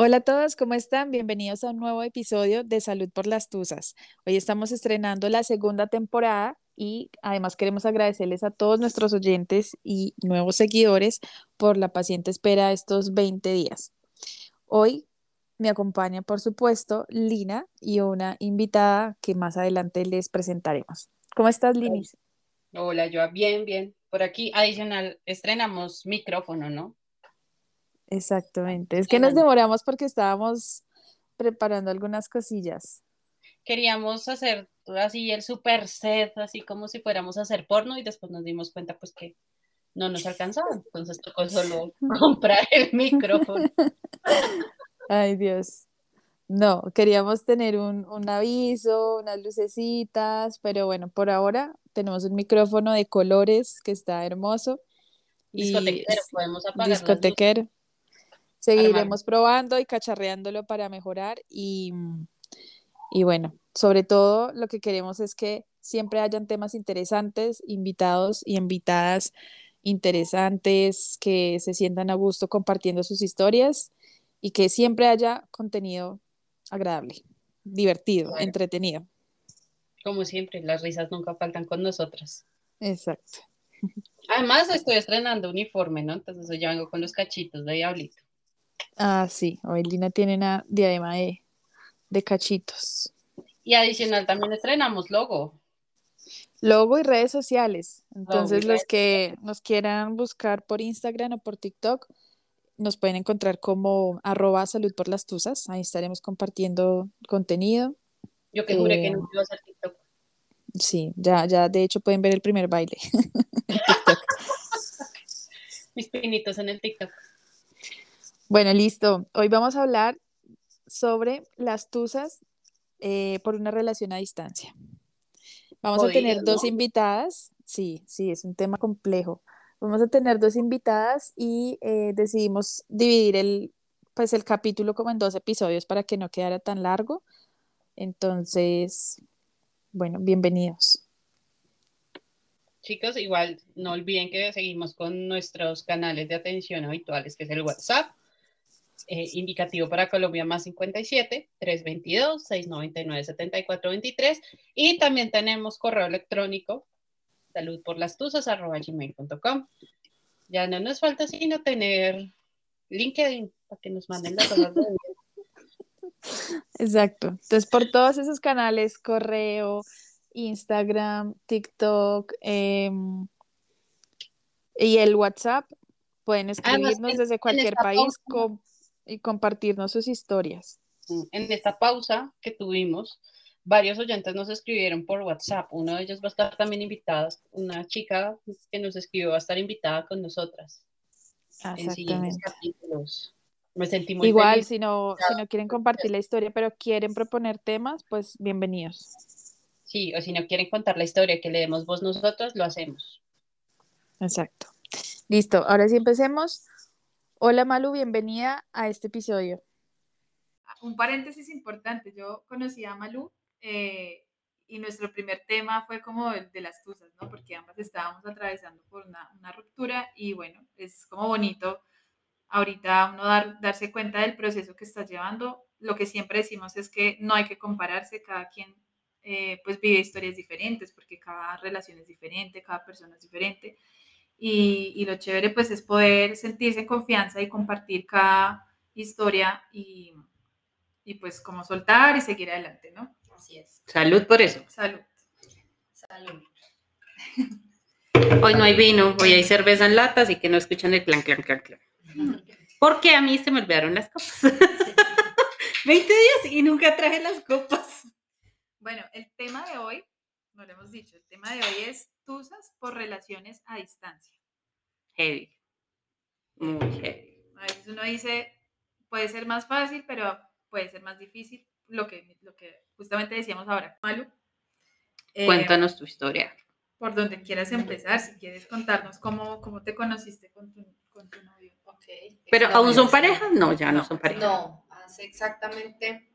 Hola a todos, ¿cómo están? Bienvenidos a un nuevo episodio de Salud por las Tusas. Hoy estamos estrenando la segunda temporada y además queremos agradecerles a todos nuestros oyentes y nuevos seguidores por la paciente espera estos 20 días. Hoy me acompaña, por supuesto, Lina y una invitada que más adelante les presentaremos. ¿Cómo estás, Linis? Hola, yo bien, bien. Por aquí, adicional, estrenamos micrófono, ¿no? Exactamente. Es que nos demoramos porque estábamos preparando algunas cosillas. Queríamos hacer así el super set, así como si fuéramos a hacer porno y después nos dimos cuenta pues que no nos alcanzaba. Entonces tocó solo comprar el micrófono. Ay, Dios. No, queríamos tener un, un, aviso, unas lucecitas, pero bueno, por ahora tenemos un micrófono de colores que está hermoso. Discotequero, podemos apagar. Discotequero. Seguiremos probando y cacharreándolo para mejorar y, y bueno, sobre todo lo que queremos es que siempre hayan temas interesantes, invitados y invitadas interesantes, que se sientan a gusto compartiendo sus historias y que siempre haya contenido agradable, divertido, entretenido. Como siempre, las risas nunca faltan con nosotras. Exacto. Además, estoy estrenando uniforme, ¿no? Entonces yo vengo con los cachitos de diablito. Ah, sí, hoy Lina tiene una diadema de, de cachitos. Y adicional también estrenamos logo. Logo y redes sociales. Entonces, los que nos quieran buscar por Instagram o por TikTok, nos pueden encontrar como arroba salud por las tuzas. Ahí estaremos compartiendo contenido. Yo que juré que no eh, iba a hacer TikTok. Sí, ya, ya de hecho pueden ver el primer baile. Mis pinitos en el TikTok. Bueno, listo. Hoy vamos a hablar sobre las tusas eh, por una relación a distancia. Vamos a tener dos invitadas. Sí, sí, es un tema complejo. Vamos a tener dos invitadas y eh, decidimos dividir el, pues el capítulo como en dos episodios para que no quedara tan largo. Entonces, bueno, bienvenidos. Chicos, igual no olviden que seguimos con nuestros canales de atención habituales, que es el WhatsApp, eh, indicativo para Colombia más 57 322 699 7423 y también tenemos correo electrónico salud por las gmail.com. Ya no nos falta sino tener LinkedIn para que nos manden las Exacto. Entonces, por todos esos canales, correo, Instagram, TikTok em, y el WhatsApp, pueden escribirnos desde cualquier país con y compartirnos sus historias. Mm, en esta pausa que tuvimos, varios oyentes nos escribieron por WhatsApp. Uno de ellos va a estar también invitada, una chica que nos escribió va a estar invitada con nosotras. Exactamente. Me sentí muy Igual, si no, si no quieren compartir la historia, pero quieren proponer temas, pues bienvenidos. Sí, o si no quieren contar la historia que leemos vos nosotros, lo hacemos. Exacto. Listo, ahora sí empecemos. Hola Malu, bienvenida a este episodio. Un paréntesis importante, yo conocí a Malu eh, y nuestro primer tema fue como el de las tuzas, ¿no? Porque ambas estábamos atravesando por una, una ruptura y bueno, es como bonito ahorita uno dar, darse cuenta del proceso que estás llevando. Lo que siempre decimos es que no hay que compararse, cada quien eh, pues vive historias diferentes porque cada relación es diferente, cada persona es diferente y, lo chévere pues es poder sentirse en confianza y compartir cada historia y, y pues como soltar y seguir adelante, ¿no? Así es. Salud por eso. Salud. Salud. Hoy no hay vino, hoy hay cerveza en lata, así que no escuchan el clan, clan, clan, clan. Porque a mí se me olvidaron las copas. 20 días y nunca traje las copas. Bueno, el tema de hoy, no lo hemos dicho, el tema de hoy es tusas por relaciones a distancia. Heavy. Muy heavy. A veces uno dice, puede ser más fácil, pero puede ser más difícil. Lo que, lo que justamente decíamos ahora, Malu. Eh, Cuéntanos tu historia. Por donde quieras empezar, si quieres contarnos cómo, cómo te conociste con tu, con tu novio. Okay. ¿Pero aún son parejas? No, ya no, son parejas. No, hace exactamente.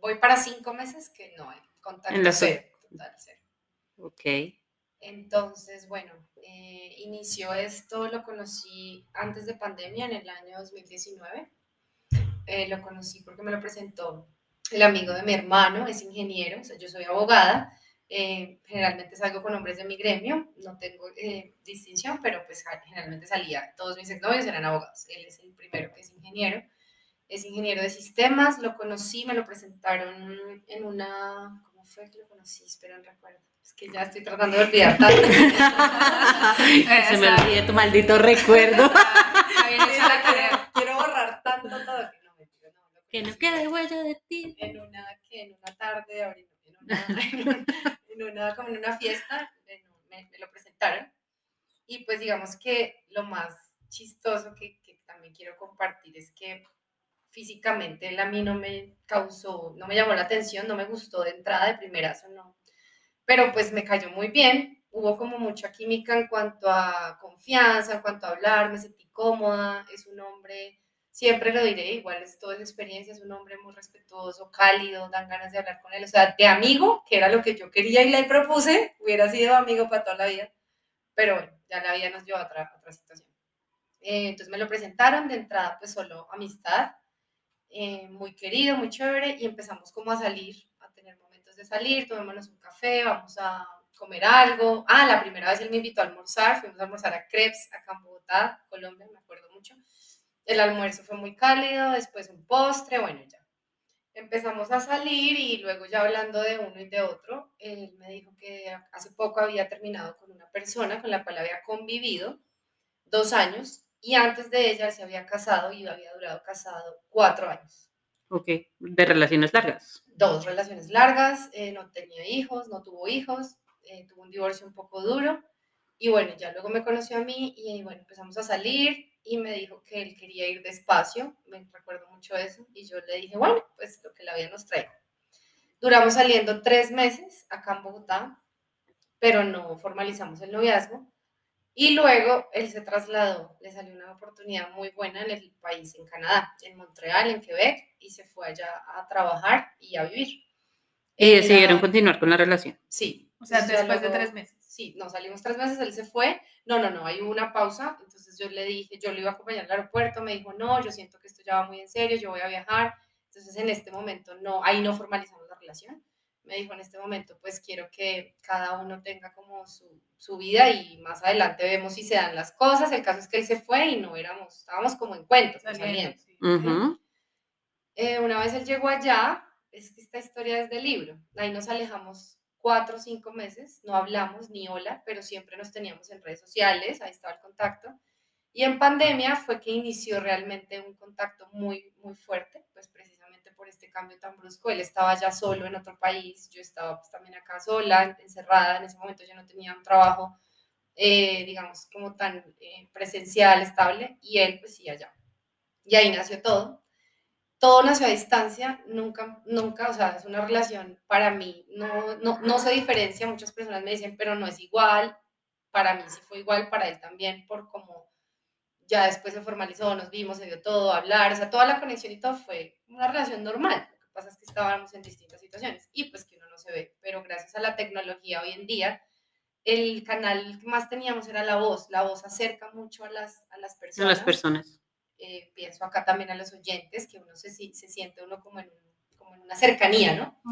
Voy para cinco meses que no, en la total, cero. Ok. Entonces, bueno, eh, inició esto, lo conocí antes de pandemia, en el año 2019. Eh, lo conocí porque me lo presentó el amigo de mi hermano, es ingeniero, o sea, yo soy abogada. Eh, generalmente salgo con hombres de mi gremio, no tengo distinción, pero pues generalmente salía, todos mis exnovios eran abogados. Él es el primero que es ingeniero, es ingeniero de sistemas, lo conocí, me lo presentaron en una, ¿cómo fue que lo conocí? Espero, no recuerdo es que ya estoy tratando de olvidar tanto. Se me olvide tu maldito recuerdo. Quiero borrar tanto todo que no me tiro, no, que no quede huella de ti. En una, que en una tarde, en una, en una, como en una fiesta, me, me, lo presentaron. Y pues digamos que lo más chistoso que, que también quiero compartir es que físicamente él a mí no me causó, no me llamó la atención, no me gustó de entrada, de primerazo, no, pero pues me cayó muy bien. Hubo como mucha química en cuanto a confianza, en cuanto a hablar, me sentí cómoda, es un hombre, siempre lo diré, igual es toda esa experiencia, es un hombre muy respetuoso, cálido, dan ganas de hablar con él, o sea, de amigo, que era lo que yo quería y le propuse, hubiera sido amigo para toda la vida, pero bueno, ya la vida nos llevó a otra, otra situación. Eh, entonces me lo presentaron de entrada, pues solo amistad, eh, muy querido, muy chévere, y empezamos como a salir de salir, tomémonos un café, vamos a comer algo. Ah, la primera vez él me invitó a almorzar, fuimos a almorzar a Crepes, acá en Bogotá, Colombia, me acuerdo mucho. El almuerzo fue muy cálido, después un postre, bueno, ya. Empezamos a salir y luego ya hablando de uno y de otro, él me dijo que hace poco había terminado con una persona con la cual había convivido dos años y antes de ella se había casado y había durado casado cuatro años. Ok, de relaciones largas dos relaciones largas, eh, no tenía hijos, no tuvo hijos, eh, tuvo un divorcio un poco duro. Y bueno, ya luego me conoció a mí y bueno, empezamos a salir y me dijo que él quería ir despacio, me recuerdo mucho eso, y yo le dije, bueno, pues lo que la vida nos trae. Duramos saliendo tres meses acá en Bogotá, pero no formalizamos el noviazgo. Y luego él se trasladó, le salió una oportunidad muy buena en el país, en Canadá, en Montreal, en Quebec, y se fue allá a trabajar y a vivir. ¿Y decidieron continuar con la relación? Sí. O sea, después de tres meses. Sí, no, salimos tres meses, él se fue. No, no, no, hay una pausa. Entonces yo le dije, yo le iba a acompañar al aeropuerto, me dijo, no, yo siento que esto ya va muy en serio, yo voy a viajar. Entonces en este momento no, ahí no formalizamos la relación me dijo en este momento, pues quiero que cada uno tenga como su, su, vida y más adelante vemos si se dan las cosas. El caso es que él se fue y no éramos, estábamos como en cuentos, saliendo. Eh, una vez él llegó allá, es que esta historia es del libro, ahí nos alejamos cuatro o cinco meses, no hablamos ni hola, pero siempre nos teníamos en redes sociales, ahí estaba el contacto. Y en pandemia fue que inició realmente un contacto muy, muy fuerte, pues precisamente por este cambio tan brusco. Él estaba ya solo en otro país, yo estaba pues también acá sola, encerrada. En ese momento yo no tenía un trabajo, eh, digamos, como tan eh, presencial, estable, y él pues sí allá. Y ahí nació todo. Todo nació a distancia, nunca, nunca, o sea, es una relación para mí, no, no, no se diferencia, muchas personas me dicen, pero no es igual, para mí sí fue igual, para él también, por como ya después se formalizó, nos vimos, se dio todo, hablar, o sea, toda la conexión y todo fue una relación normal. Lo que pasa es que estábamos en distintas situaciones y pues que uno no se ve, pero gracias a la tecnología hoy en día, el canal que más teníamos era la voz. La voz acerca mucho a las, a las personas. A las personas. Eh, pienso acá también a los oyentes, que uno se, se siente uno como en, como en una cercanía, ¿no?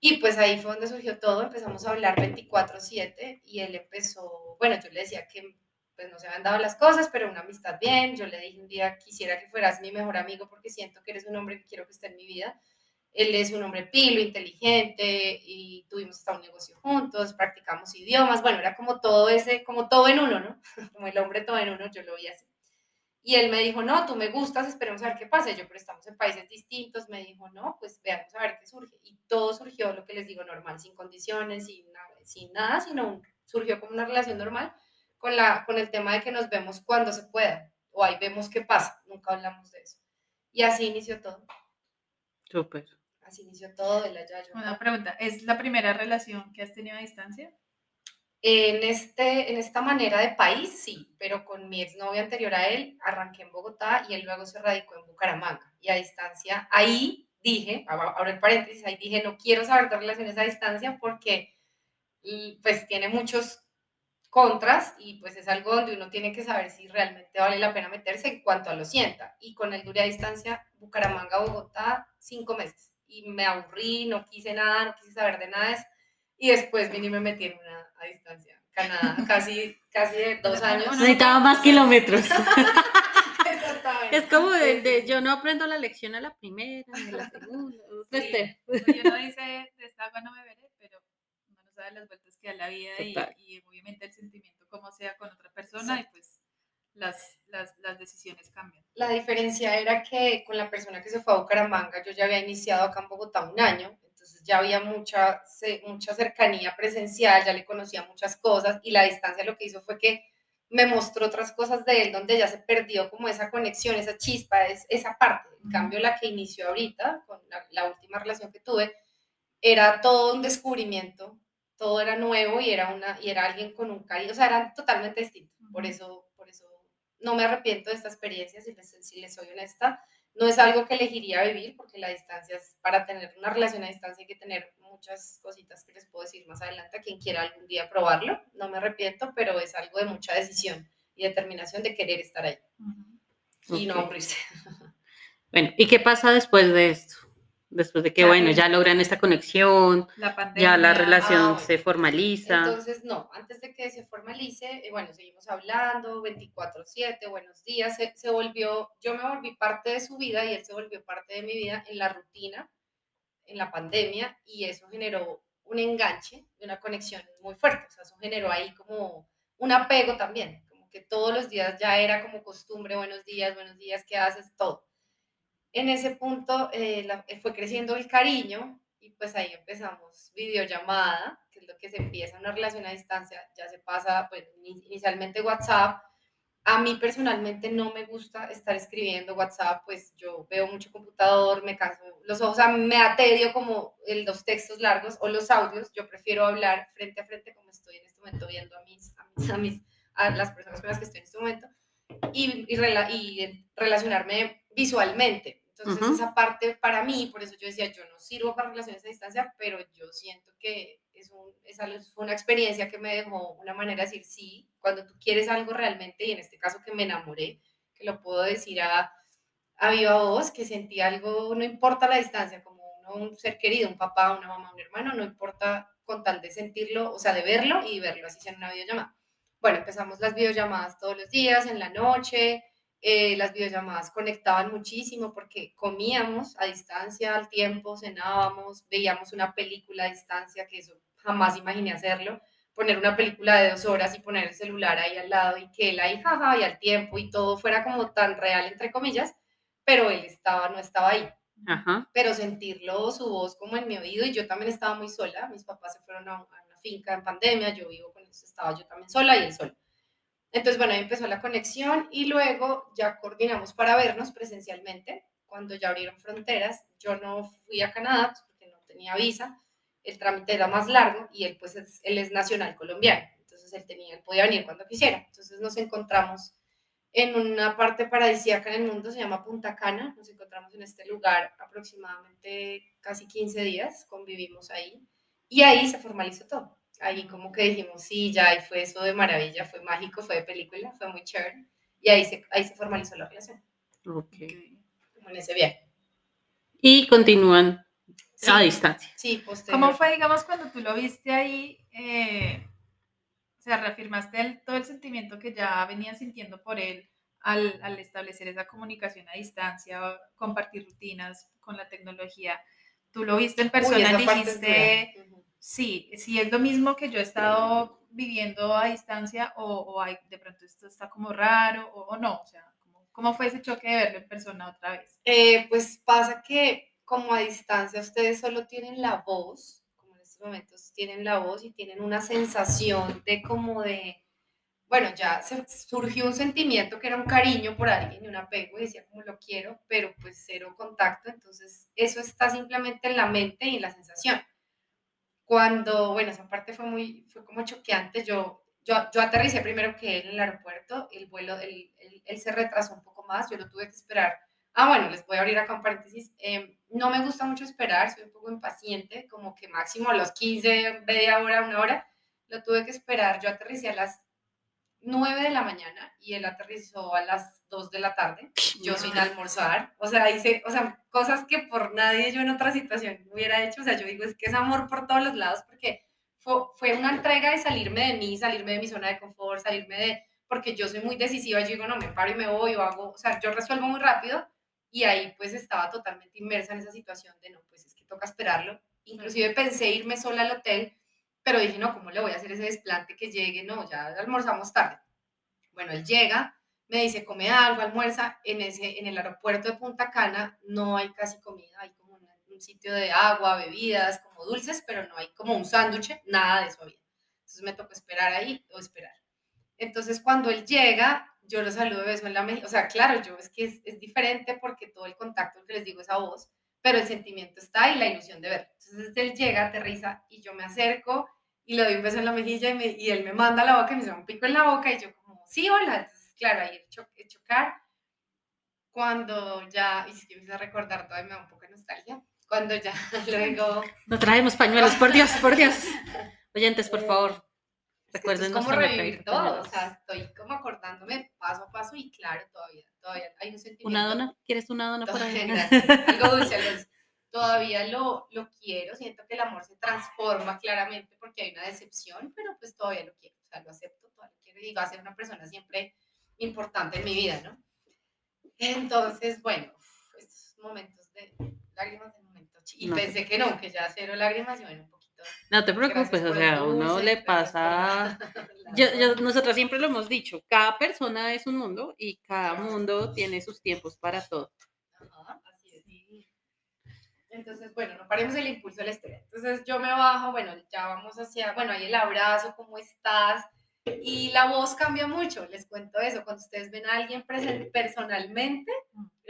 Y pues ahí fue donde surgió todo, empezamos a hablar 24/7 y él empezó, bueno, yo le decía que pues no se habían dado las cosas, pero una amistad bien. Yo le dije un día, quisiera que fueras mi mejor amigo porque siento que eres un hombre que quiero que esté en mi vida. Él es un hombre pilo, inteligente y tuvimos hasta un negocio juntos, practicamos idiomas. Bueno, era como todo ese, como todo en uno, ¿no? Como el hombre todo en uno, yo lo vi así. Y él me dijo, no, tú me gustas, esperemos a ver qué pasa. Yo, pero estamos en países distintos. Me dijo, no, pues veamos a ver qué surge. Y todo surgió, lo que les digo, normal, sin condiciones, sin nada, sin nada sino surgió como una relación normal con, la, con el tema de que nos vemos cuando se pueda, o ahí vemos qué pasa, nunca hablamos de eso. Y así inició todo. Súper. Así inició todo de la Yayo. Una pregunta, ¿es la primera relación que has tenido a distancia? En, este, en esta manera de país, sí, pero con mi exnovio anterior a él, arranqué en Bogotá y él luego se radicó en Bucaramanga. Y a distancia, ahí dije, ahora el paréntesis, ahí dije, no quiero saber de relaciones a distancia porque pues tiene muchos contras y pues es algo donde uno tiene que saber si realmente vale la pena meterse en cuanto a lo sienta. Y con el dure a distancia, Bucaramanga, Bogotá, cinco meses. Y me aburrí, no quise nada, no quise saber de nada. Y después vine y me metí en una a distancia. Canadá, casi, casi dos años. Necesitaba más kilómetros. Es como de, de, yo no aprendo la lección a la primera, a la segunda. Este. Yo no dice, de esta agua no beberé, pero uno no sabe las vueltas que da la vida y, y, obviamente el sentimiento como sea con otra persona y pues las, las, las, decisiones cambian. La diferencia era que con la persona que se fue a Bucaramanga, yo ya había iniciado acá en Bogotá un año, entonces ya había mucha, mucha cercanía presencial, ya le conocía muchas cosas y la distancia lo que hizo fue que me mostró otras cosas de él donde ya se perdió como esa conexión, esa chispa, es, esa parte. En cambio, la que inició ahorita, con la, última relación que tuve, era todo un descubrimiento, todo era nuevo y era, una, y era alguien con un cariño, o sea, eran totalmente distintos. Por eso, por eso no me arrepiento de esta experiencia, si les, si les soy honesta. No es algo que elegiría vivir porque la distancia es, para tener una relación a distancia hay que tener muchas cositas que les puedo decir más adelante a quien quiera algún día probarlo. No me arrepiento, pero es algo de mucha decisión y determinación de querer estar ahí y no aburrirse. Bueno, ¿y qué pasa después de esto? Después de que, bueno, ya logran esta conexión, ya la relación ah, se formaliza. Entonces, no, antes de que se formalice, eh, bueno, seguimos hablando, 24/7, buenos días, se, se, volvió, yo me volví parte de su vida y él se volvió parte de mi vida en la rutina en la pandemia y eso generó un enganche y una conexión muy fuerte. O sea, eso generó ahí como un apego también, como que todos los días ya era como costumbre, buenos días, buenos días, ¿qué haces? Todo. En ese punto eh, eh, fue creciendo el cariño y pues ahí empezamos videollamada, que es lo que se empieza una relación a distancia, ya se pasa pues inicialmente WhatsApp, a mí personalmente no me gusta estar escribiendo WhatsApp, pues yo veo mucho computador, me canso los ojos, o sea, me atedio como los textos largos o los audios, yo prefiero hablar frente a frente como estoy en este momento viendo a mis, a, mis, a, las personas con las que estoy en este momento y, y, y relacionarme visualmente. Entonces esa parte para mí, por eso yo decía, yo no sirvo para relaciones a distancia, pero yo siento que es, un, es fue una experiencia que me dejó una manera de decir sí, cuando tú quieres algo realmente, y en este caso que me enamoré, que lo puedo decir a, a viva voz, que sentí algo, no importa la distancia, como un ser querido, un papá, una mamá, un hermano, no importa con tal de sentirlo, o sea, de verlo y verlo así sea en una videollamada. Bueno, empezamos las videollamadas todos los días, en la noche, eh, las videollamadas conectaban muchísimo porque comíamos a distancia al tiempo, cenábamos, veíamos una película a distancia, que eso jamás imaginé hacerlo, poner una película de dos horas y poner el celular ahí al lado y que él ahí jaja y al tiempo y todo fuera como tan real, entre comillas, pero él estaba, no estaba ahí. Pero sentirlo, su voz como en mi oído, y yo también estaba muy sola, mis papás se fueron a, una finca en pandemia, yo vivo con ellos, estaba yo también sola y él solo. Entonces, bueno, ahí empezó la conexión y luego ya coordinamos para vernos presencialmente. Cuando ya abrieron fronteras, yo no fui a Canadá pues, porque no tenía visa, el trámite era más largo y él pues es, él es nacional colombiano, entonces él, tenía, él podía venir cuando quisiera. Entonces nos encontramos en una parte paradisíaca en el mundo, se llama Punta Cana, nos encontramos en este lugar aproximadamente casi 15 días, convivimos ahí y ahí se formalizó todo ahí como que dijimos, sí, ya, y fue eso de maravilla, fue mágico, fue de película, fue muy chévere. Y ahí se, ahí se formalizó la relación. Ok. Como en ese viaje. Y continúan a distancia. Sí, ¿Cómo fue, digamos, cuando tú lo viste ahí? Eh, o sea, reafirmaste todo el sentimiento que ya venía sintiendo por él al, al, establecer esa comunicación a distancia, compartir rutinas con la tecnología. Tú lo viste en persona y dijiste, Sí, sí, es lo mismo que yo he estado viviendo a distancia o, hay, de pronto esto está como raro o, no, o sea, ¿cómo, fue ese choque de verlo en persona otra vez? Eh, pues pasa que como a distancia ustedes solo tienen la voz, como en estos momentos tienen la voz y tienen una sensación de como de, bueno, ya surgió un sentimiento que era un cariño por alguien y un apego y decía como lo quiero, pero pues cero contacto, entonces eso está simplemente en la mente y en la sensación cuando, bueno, esa parte fue muy, fue como choqueante, yo, yo, yo aterricé primero que él en el aeropuerto, el vuelo, él, él, se retrasó un poco más, yo lo tuve que esperar. Ah, bueno, les voy a abrir acá un paréntesis. Em, no me gusta mucho esperar, soy un poco impaciente, como que máximo a los 15, media hora, una hora, lo tuve que esperar. Yo aterricé a las 9 de la mañana y él aterrizó a las 2 de la tarde, yo sin almorzar, o sea, hice, o sea, cosas que por nadie yo en otra situación hubiera hecho, o sea, yo digo, es que es amor por todos los lados, porque fue, fue una entrega de salirme de mí, salirme de mi zona de confort, salirme de, porque yo soy muy decisiva, yo digo, no, me paro y me voy, o hago, o sea, yo resuelvo muy rápido, y ahí pues estaba totalmente inmersa en esa situación de, no, pues es que toca esperarlo, inclusive pensé irme sola al hotel, pero dije, no, ¿cómo le voy a hacer ese desplante que llegue? No, ya almorzamos tarde. Bueno, él llega, me dice, come algo, almuerza. En, ese, en el aeropuerto de Punta Cana no hay casi comida, hay como un, sitio de agua, bebidas, como dulces, pero no hay como un sándwich, nada de eso había. Entonces me tocó esperar ahí o esperar. Entonces cuando él llega, yo lo saludo de beso en la mejilla. O sea, claro, yo es que es, es, diferente porque todo el contacto que les digo es a vos, pero el sentimiento está y la ilusión de verlo. Entonces él llega, aterriza y yo me acerco y le doy un beso en la mejilla y, y él me manda la boca y me hace un pico en la boca y yo como, sí, hola. Entonces, claro, ahí el, chocar. Cuando ya, y es que me a recordar, todavía me da un poco de nostalgia. Cuando ya luego... No traemos pañuelos, por Dios, por Dios. Oyentes, por favor. Recuerden. Es, como revivir todo, o sea, estoy como acordándome paso a paso y claro, todavía, todavía hay un sentimiento. ¿Una dona? ¿Quieres una dona por ahí? Algo dulce todavía lo, lo quiero, siento que el amor se transforma claramente porque hay una decepción, pero pues todavía lo quiero, o sea, lo acepto, todavía lo quiero y va a ser una persona siempre importante en mi vida, ¿no? Entonces, bueno, estos momentos de lágrimas de momento, y pensé que no, que ya cero lágrimas y bueno, un poquito. No te preocupes, o sea, a uno le pasa, yo, yo, nosotros siempre lo hemos dicho, cada persona es un mundo y cada mundo tiene sus tiempos para todo. Entonces, bueno, no paremos el impulso de la historia. Entonces yo me bajo, bueno, ya vamos hacia, bueno, ahí el abrazo, ¿cómo estás? Y la voz cambia mucho, les cuento eso. Cuando ustedes ven a alguien personalmente,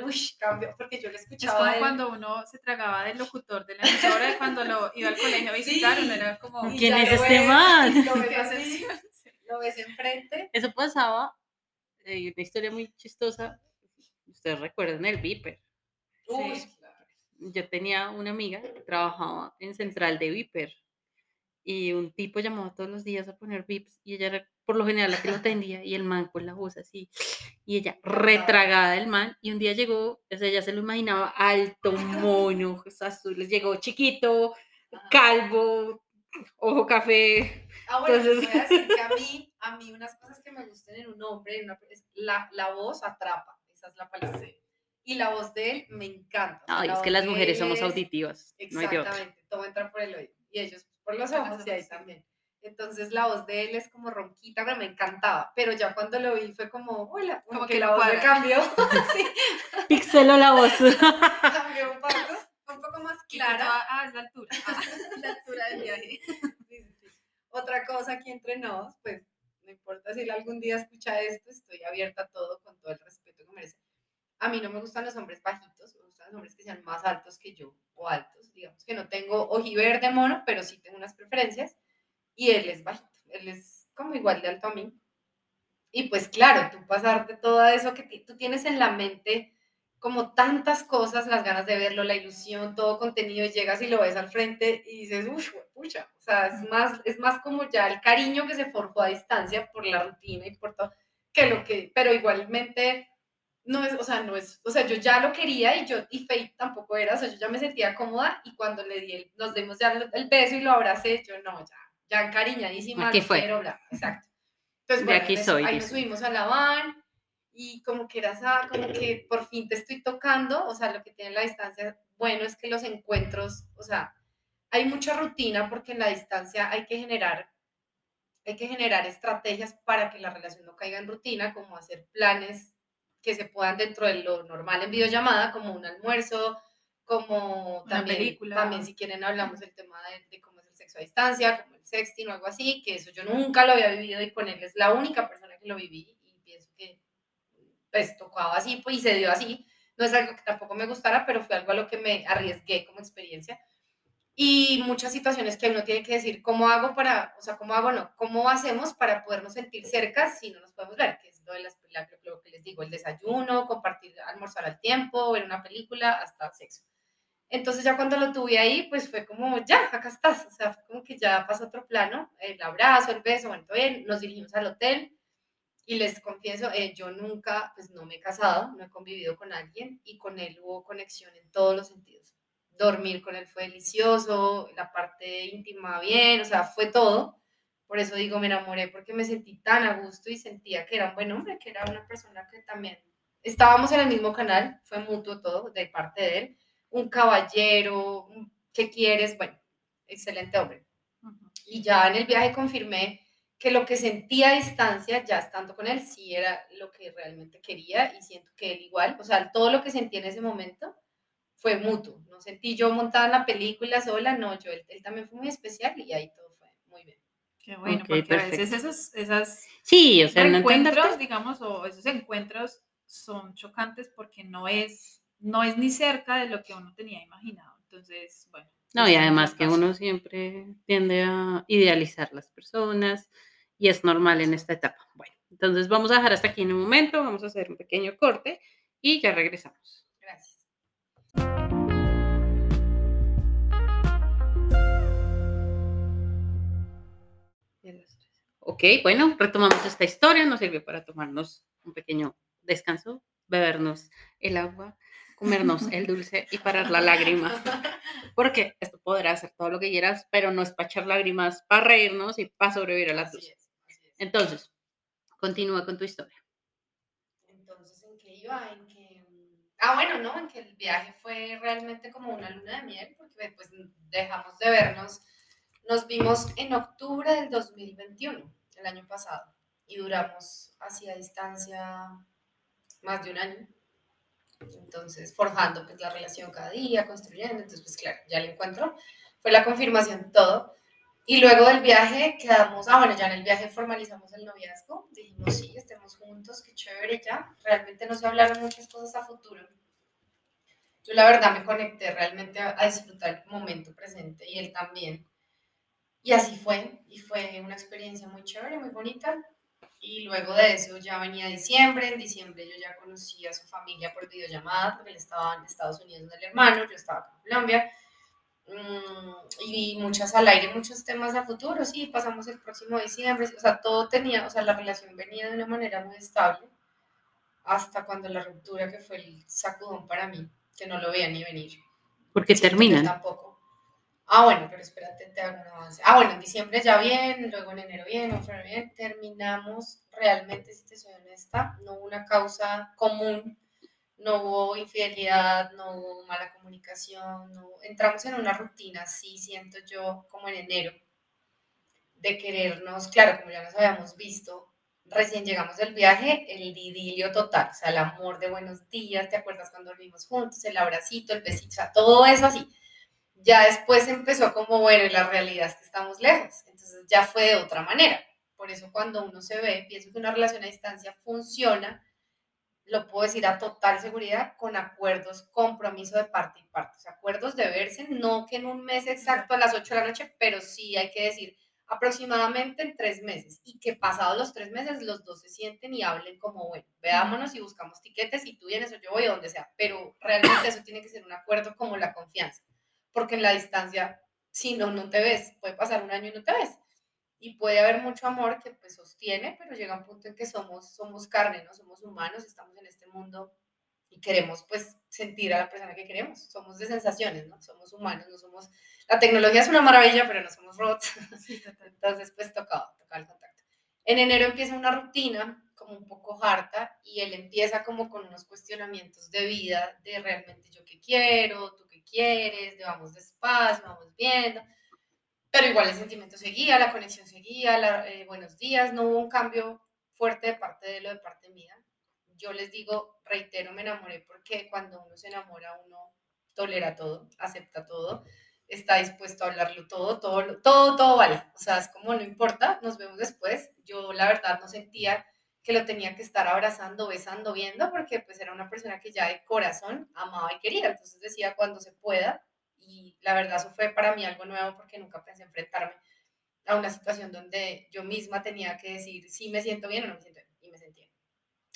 uy, cambia, porque yo le escuchaba. Es como cuando uno se tragaba del locutor de la emisora cuando lo iba al colegio a visitar, uno era como. ¿Quién es este man? Lo ves, lo ves enfrente. Eso pasaba, eh, una historia muy chistosa. Ustedes recuerdan el Viper. Uy, sí yo tenía una amiga que trabajaba en central de Viper y un tipo llamaba todos los días a poner vips y ella era por lo general la que lo atendía y el man con la voz así y ella retragada del man y un día llegó, o sea, ella se lo imaginaba alto, mono, ojos azules, llegó chiquito, calvo, ojo café. Ah, bueno, Entonces... voy a decir que a mí, a mí unas cosas que me gustan en un hombre, la, la voz atrapa, esa es la palabra y la voz de él me encanta. Ay, es que las mujeres somos auditivas. Exactamente, todo entra por el oído y ellos por los ojos y ahí también. Entonces la voz de él es como ronquita, pero me encantaba. Pero ya cuando lo vi fue como, hola, como, que, la voz cambió. sí. Pixeló la voz. cambió un poco, un poco más clara. Ah, es la altura. la altura del viaje. Otra cosa aquí entre nos, pues no importa si él algún día escucha esto, estoy abierta a todo con todo el respeto que merece a mí no me gustan los hombres bajitos, me gustan los hombres que sean más altos que yo o altos. Digamos que no tengo ojiverde mono, pero sí tengo unas preferencias. Y él es bajito, él es como igual de alto a mí. Y pues claro, tú pasar de todo eso que tú tienes en la mente, como tantas cosas, las ganas de verlo, la ilusión, todo contenido, y llegas y lo ves al frente y dices, uff, pucha, o sea, es más, es más como ya el cariño que se forjó a distancia por la rutina y por todo, que lo que, pero igualmente no es, o sea, no es, o sea, yo ya lo quería y yo, y Faith tampoco era, o sea, yo ya me sentía cómoda y cuando le di, el, nos dimos ya el, beso y lo abracé, yo no, ya, ya encariñadísima, aquí fue. exacto. Entonces, bueno, aquí soy, ahí nos subimos a la van y como que era esa, como que por fin te estoy tocando, o sea, lo que tiene la distancia, bueno, es que los encuentros, o sea, hay mucha rutina porque en la distancia hay que generar hay que generar estrategias para que la relación no caiga en rutina, como hacer planes que se puedan dentro de lo normal en videollamada, como un almuerzo, como también, también si quieren hablamos del tema de, cómo es el sexo a distancia, como el sexting o algo así, que eso yo nunca lo había vivido y con él es la única persona que lo viví y pienso que pues tocaba así pues, y se dio así. No es algo que tampoco me gustara, pero fue algo a lo que me arriesgué como experiencia. Y muchas situaciones que uno tiene que decir, ¿cómo hago para, o sea, cómo hago no, cómo hacemos para podernos sentir cerca si no nos podemos ver? Que de las, lo que les digo, el desayuno, compartir, almorzar al tiempo, ver una película, hasta sexo. Entonces ya cuando lo tuve ahí, pues fue como, ya, acá estás, o sea, como que ya pasó otro plano, el abrazo, el beso, bueno, bien, nos dirigimos al hotel Y les confieso, eh, yo nunca, pues no me he casado, no he convivido con alguien y con él hubo conexión en todos los sentidos. Dormir con él fue delicioso, la parte íntima bien, o sea, fue todo. Por eso digo, me enamoré porque me sentí tan a gusto y sentía que era un buen hombre, que era una persona que también estábamos en el mismo canal, fue mutuo todo de parte de él, un caballero, ¿qué quieres? Bueno, excelente hombre. Y ya en el viaje confirmé que lo que sentía a distancia, ya estando con él, sí era lo que realmente quería y siento que él igual, o sea, todo lo que sentí en ese momento fue mutuo, no sentí yo montada en la película sola, no, yo, él, también fue muy especial y ahí todo. Qué bueno, porque a veces esos, esas sí, o sea, encuentros, digamos, o esos encuentros son chocantes porque no es, no es ni cerca de lo que uno tenía imaginado. Entonces, bueno. No, y además que uno siempre tiende a idealizar las personas, y es normal en esta etapa. Bueno, entonces vamos a dejar hasta aquí en un momento, vamos a hacer un pequeño corte y ya regresamos. Gracias. Ok, bueno, retomamos esta historia, nos sirvió para tomarnos un pequeño descanso, bebernos el agua, comernos el dulce y parar la lágrima. Porque esto podrá hacer todo lo que quieras, pero no es para echar lágrimas, para reírnos y para sobrevivir a la dulce. Entonces, continúa con tu historia. Entonces, ¿en qué iba? En mm, ah, bueno, no, en que el viaje fue realmente como una luna de miel, porque pues dejamos de vernos. Nos vimos en octubre del 2021, el año pasado, y duramos hacia distancia más de un año. Entonces, forjando pues la relación cada día, construyendo, entonces pues claro, ya le encuentro. Fue la confirmación todo. Y luego del viaje quedamos, ah, bueno, ya en el viaje formalizamos el noviazgo, dijimos, sí, estemos juntos, qué chévere ya. Realmente no se hablaron muchas cosas a futuro. Yo la verdad me conecté realmente a, disfrutar el momento presente y él también. Y así fue, y fue una experiencia muy chévere, muy bonita. Y luego de eso ya venía diciembre, en diciembre yo ya conocí a su familia por videollamada, porque él estaba en Estados Unidos con el hermano, yo estaba en Colombia Mm, y muchas al aire, muchos temas a futuro, sí, pasamos el próximo diciembre, o sea, todo tenía, o sea, la relación venía de una manera muy estable, hasta cuando la ruptura que fue el sacudón para mí, que no lo veía ni venir. Porque terminan. Tampoco. Ah, bueno, pero espérate, te hago un avance. Ah, bueno, en diciembre ya bien, luego en enero bien, en febrero bien, terminamos realmente, si te soy honesta, no hubo una causa común no hubo infidelidad, no hubo mala comunicación, no... entramos en una rutina, sí siento yo, como en enero, de querernos, claro, como ya nos habíamos visto, recién llegamos del viaje, el idilio total, o sea, el amor de buenos días, ¿te acuerdas cuando dormimos juntos? El abracito, el besito, o sea, todo eso así. Ya después empezó como, bueno, la realidad es que estamos lejos, entonces ya fue de otra manera. Por eso cuando uno se ve, pienso que una relación a distancia funciona lo puedo decir a total seguridad, con acuerdos, compromiso de parte y parte. O sea, acuerdos de verse, no que en un mes exacto a las 8 de la noche, pero sí hay que decir aproximadamente en tres meses. Y que pasados los tres meses los dos se sienten y hablen como, bueno, veámonos y buscamos tiquetes y tú vienes o yo voy a donde sea. Pero realmente eso tiene que ser un acuerdo como la confianza. Porque en la distancia, si no, no te ves. Puede pasar un año y no te ves y puede haber mucho amor que pues sostiene, pero llega un punto en que somos, somos carne, ¿no? Somos humanos, estamos en este mundo y queremos pues sentir a la persona que queremos. Somos de sensaciones, ¿no? Somos humanos, no somos... La tecnología es una maravilla, pero no somos robots. Entonces pues tocaba, tocaba el contacto. En enero empieza una rutina como un poco harta y él empieza como con unos cuestionamientos de vida, de realmente yo qué quiero, tú quieres, de vamos despacio, vamos viendo pero igual el sentimiento seguía, la conexión seguía, la, eh, buenos días, no hubo un cambio fuerte de parte de lo de parte mía. Yo les digo, reitero, me enamoré porque cuando uno se enamora, uno tolera todo, acepta todo, está dispuesto a hablarlo todo, todo, todo, todo vale. O sea, es como no importa, nos vemos después. Yo la verdad no sentía que lo tenía que estar abrazando, besando, viendo, porque pues era una persona que ya de corazón amaba y quería. Entonces decía, cuando se pueda, y la verdad eso fue para mí algo nuevo porque nunca pensé enfrentarme a una situación donde yo misma tenía que decir si me siento bien o no me siento bien, y me sentía.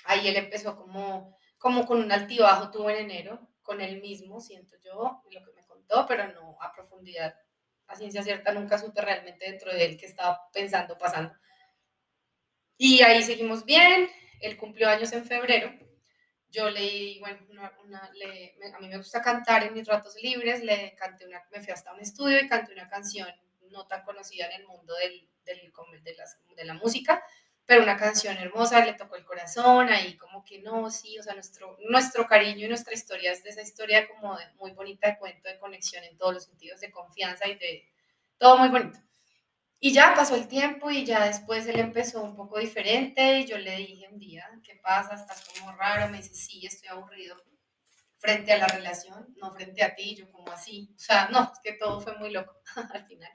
Ahí él empezó como, como con un altibajo, tuvo en enero, con él mismo, siento yo, lo que me contó, pero no a profundidad, a ciencia cierta, nunca supe realmente dentro de él qué estaba pensando, pasando. Y ahí seguimos bien. Él cumplió años en febrero. Yo leí, bueno, una, una- le- a mí me gusta cantar en mis ratos libres. Le canté una, me fui hasta un estudio y canté una canción no tan conocida en el mundo del, del, de, las- de la música, pero una canción hermosa, le tocó el corazón, ahí como que no, sí, o sea, nuestro, nuestro cariño y nuestra historia es de esa historia como de, muy bonita de cuento, de conexión en todos los sentidos, de confianza y de todo muy bonito. Y ya pasó el tiempo y ya después él empezó un poco diferente y yo le dije un día, ¿qué pasa? ¿Estás como raro? Me dice, sí, estoy aburrido frente a la relación, no frente a ti, yo como así. O sea, no, es que todo fue muy loco al final.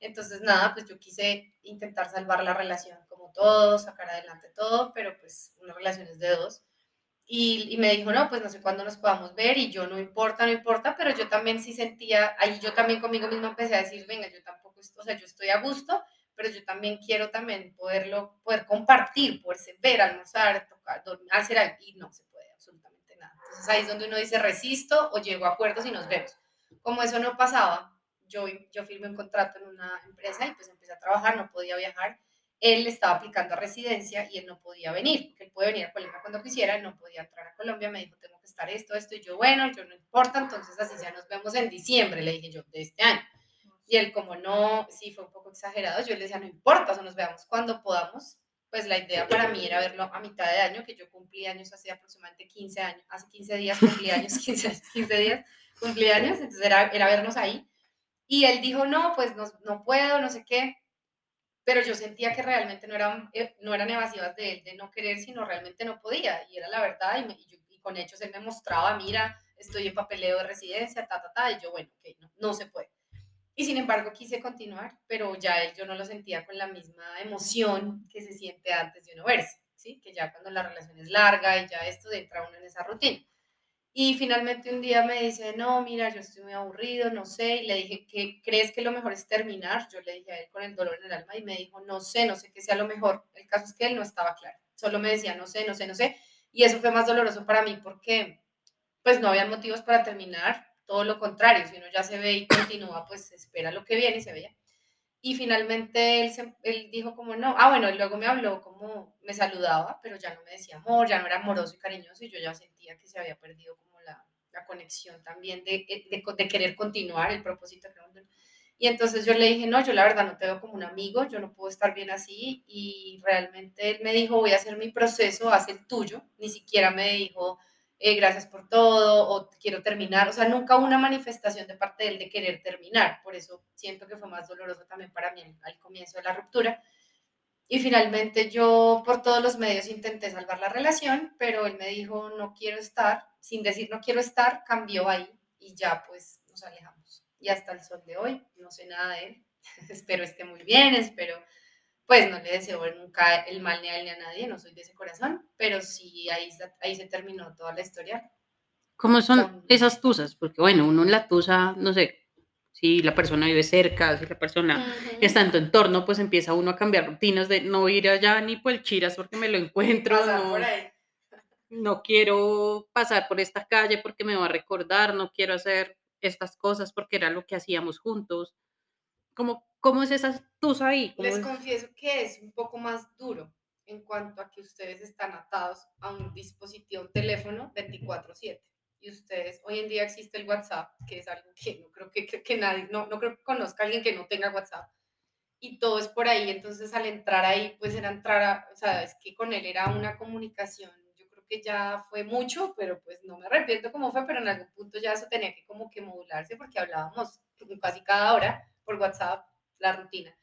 Entonces, nada, pues yo quise intentar salvar la relación como todo, sacar adelante todo, pero pues una relación es de dos. Y, y me dijo, no, pues no sé cuándo nos podamos ver y yo no importa, no importa, pero yo también sí sentía, ahí yo también conmigo misma empecé a decir, venga, yo tampoco, est- o sea, yo estoy a gusto, pero yo también quiero también poderlo, poder compartir, poderse ver, almorzar, tocar, dormir, hacer algo, y no se puede absolutamente nada. Entonces ahí es donde uno dice, resisto o llego a acuerdos y nos vemos. Como eso no pasaba, yo, yo firmé un contrato en una empresa y pues empecé a trabajar, no podía viajar. Él estaba aplicando a residencia y él no podía venir, porque él puede venir a Colombia cuando quisiera, él no podía entrar a Colombia, me dijo, tengo que estar esto, esto, y yo, bueno, yo no importa, entonces así ya nos vemos en diciembre, le dije yo, de este año. Y él como no, sí, fue un poco exagerado, yo le decía, no importa, o nos veamos cuando podamos. Pues la idea para mí era verlo a mitad de año, que yo cumplí años hace aproximadamente 15 años, hace 15 días cumplí años, 15, años, 15 días cumplí años, entonces era, era vernos ahí. Y él dijo, no, pues no, no puedo, no sé qué, pero yo sentía que realmente no eran, eh, no eran evasivas de él de no querer, sino realmente no podía, y era la verdad, y, me- y yo- y con hechos él me mostraba, mira, estoy en papeleo de residencia, ta, ta, ta, y yo, bueno, ok, no, no se puede. Y sin embargo quise continuar, pero ya él, yo no lo sentía con la misma emoción que se siente antes de uno verse, ¿sí? Que ya cuando la relación es larga y ya esto entra uno en esa rutina. Y finalmente un día me dice, no, mira, yo estoy muy aburrido, no sé, y le dije, ¿qué crees que lo mejor es terminar? Yo le dije a él con el dolor en el alma y me dijo, no sé, no sé qué sea lo mejor. El caso es que él no estaba claro, solo me decía, no sé, no sé, no sé. Y eso fue más doloroso para mí porque pues no habían motivos para terminar, todo lo contrario, si uno ya se ve y continúa, pues espera lo que viene y se veía. Y finalmente él, se- él dijo como no, ah bueno, y luego me habló como, me saludaba, pero ya no me decía amor, ya no era amoroso y cariñoso y yo ya sentía que se había perdido como la, la conexión también de, de, de querer continuar el propósito. Y entonces yo le dije, no, yo la verdad no te veo como un amigo, yo no puedo estar bien así y realmente él me dijo, voy a hacer mi proceso, haz el tuyo, ni siquiera me dijo, eh, gracias por todo o quiero terminar, o sea, nunca una manifestación de parte de él de querer terminar, por eso siento que fue más doloroso también para mí al comienzo de la ruptura. Y finalmente yo por todos los medios intenté salvar la relación, pero él me dijo no quiero estar, sin decir no quiero estar, cambió ahí y ya pues nos alejamos. Y hasta el sol de hoy no sé nada de él, espero esté muy bien, espero pues no le deseo nunca el mal ni a él ni a nadie, no soy de ese corazón, pero sí ahí, ahí se terminó toda la historia. ¿Cómo son Con- esas tusas? Porque bueno, uno en la tusa, no sé, si la persona vive cerca, si la persona Ujú. está en tu entorno, pues empieza uno a cambiar rutinas de no ir allá ni por el chiras porque me lo encuentro, Pasar no, por ahí. no quiero pasar por esta calle porque me va a recordar, no quiero hacer estas cosas porque era lo que hacíamos juntos. ¿Cómo, cómo es esa tusa ahí? ¿Cómo Les es? confieso que es un poco más duro en cuanto a que ustedes están atados a un dispositivo, un teléfono 24/7. Y ustedes, hoy en día existe el WhatsApp, que es algo que no creo que, que, que nadie, no, no creo que conozca a alguien que no tenga WhatsApp. Y todo es por ahí, entonces al entrar ahí, pues era entrar a, o sea, es que con él era una comunicación, yo creo que ya fue mucho, pero pues no me arrepiento cómo fue, pero en algún punto ya eso tenía que como que modularse porque hablábamos casi cada hora por WhatsApp, la rutina.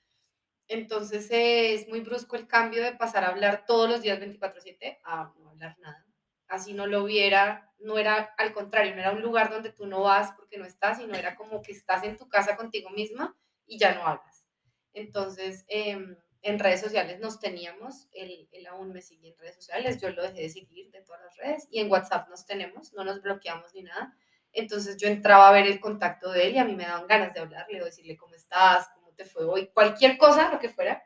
Entonces es muy brusco el cambio de pasar a hablar todos los días 24/7 a no hablar nada. Así no lo viera, no era al contrario, no era un lugar donde tú no vas porque no estás, sino era como que estás en tu casa contigo misma y ya no hablas. Entonces, em, en redes sociales nos teníamos, él, él aún me sigue en redes sociales, yo lo dejé de seguir de todas las redes y en WhatsApp nos tenemos, no nos bloqueamos ni nada. Entonces yo entraba a ver el contacto de él y a mí me daban ganas de hablarle o decirle cómo estás, cómo te fue hoy, cualquier cosa, lo que fuera.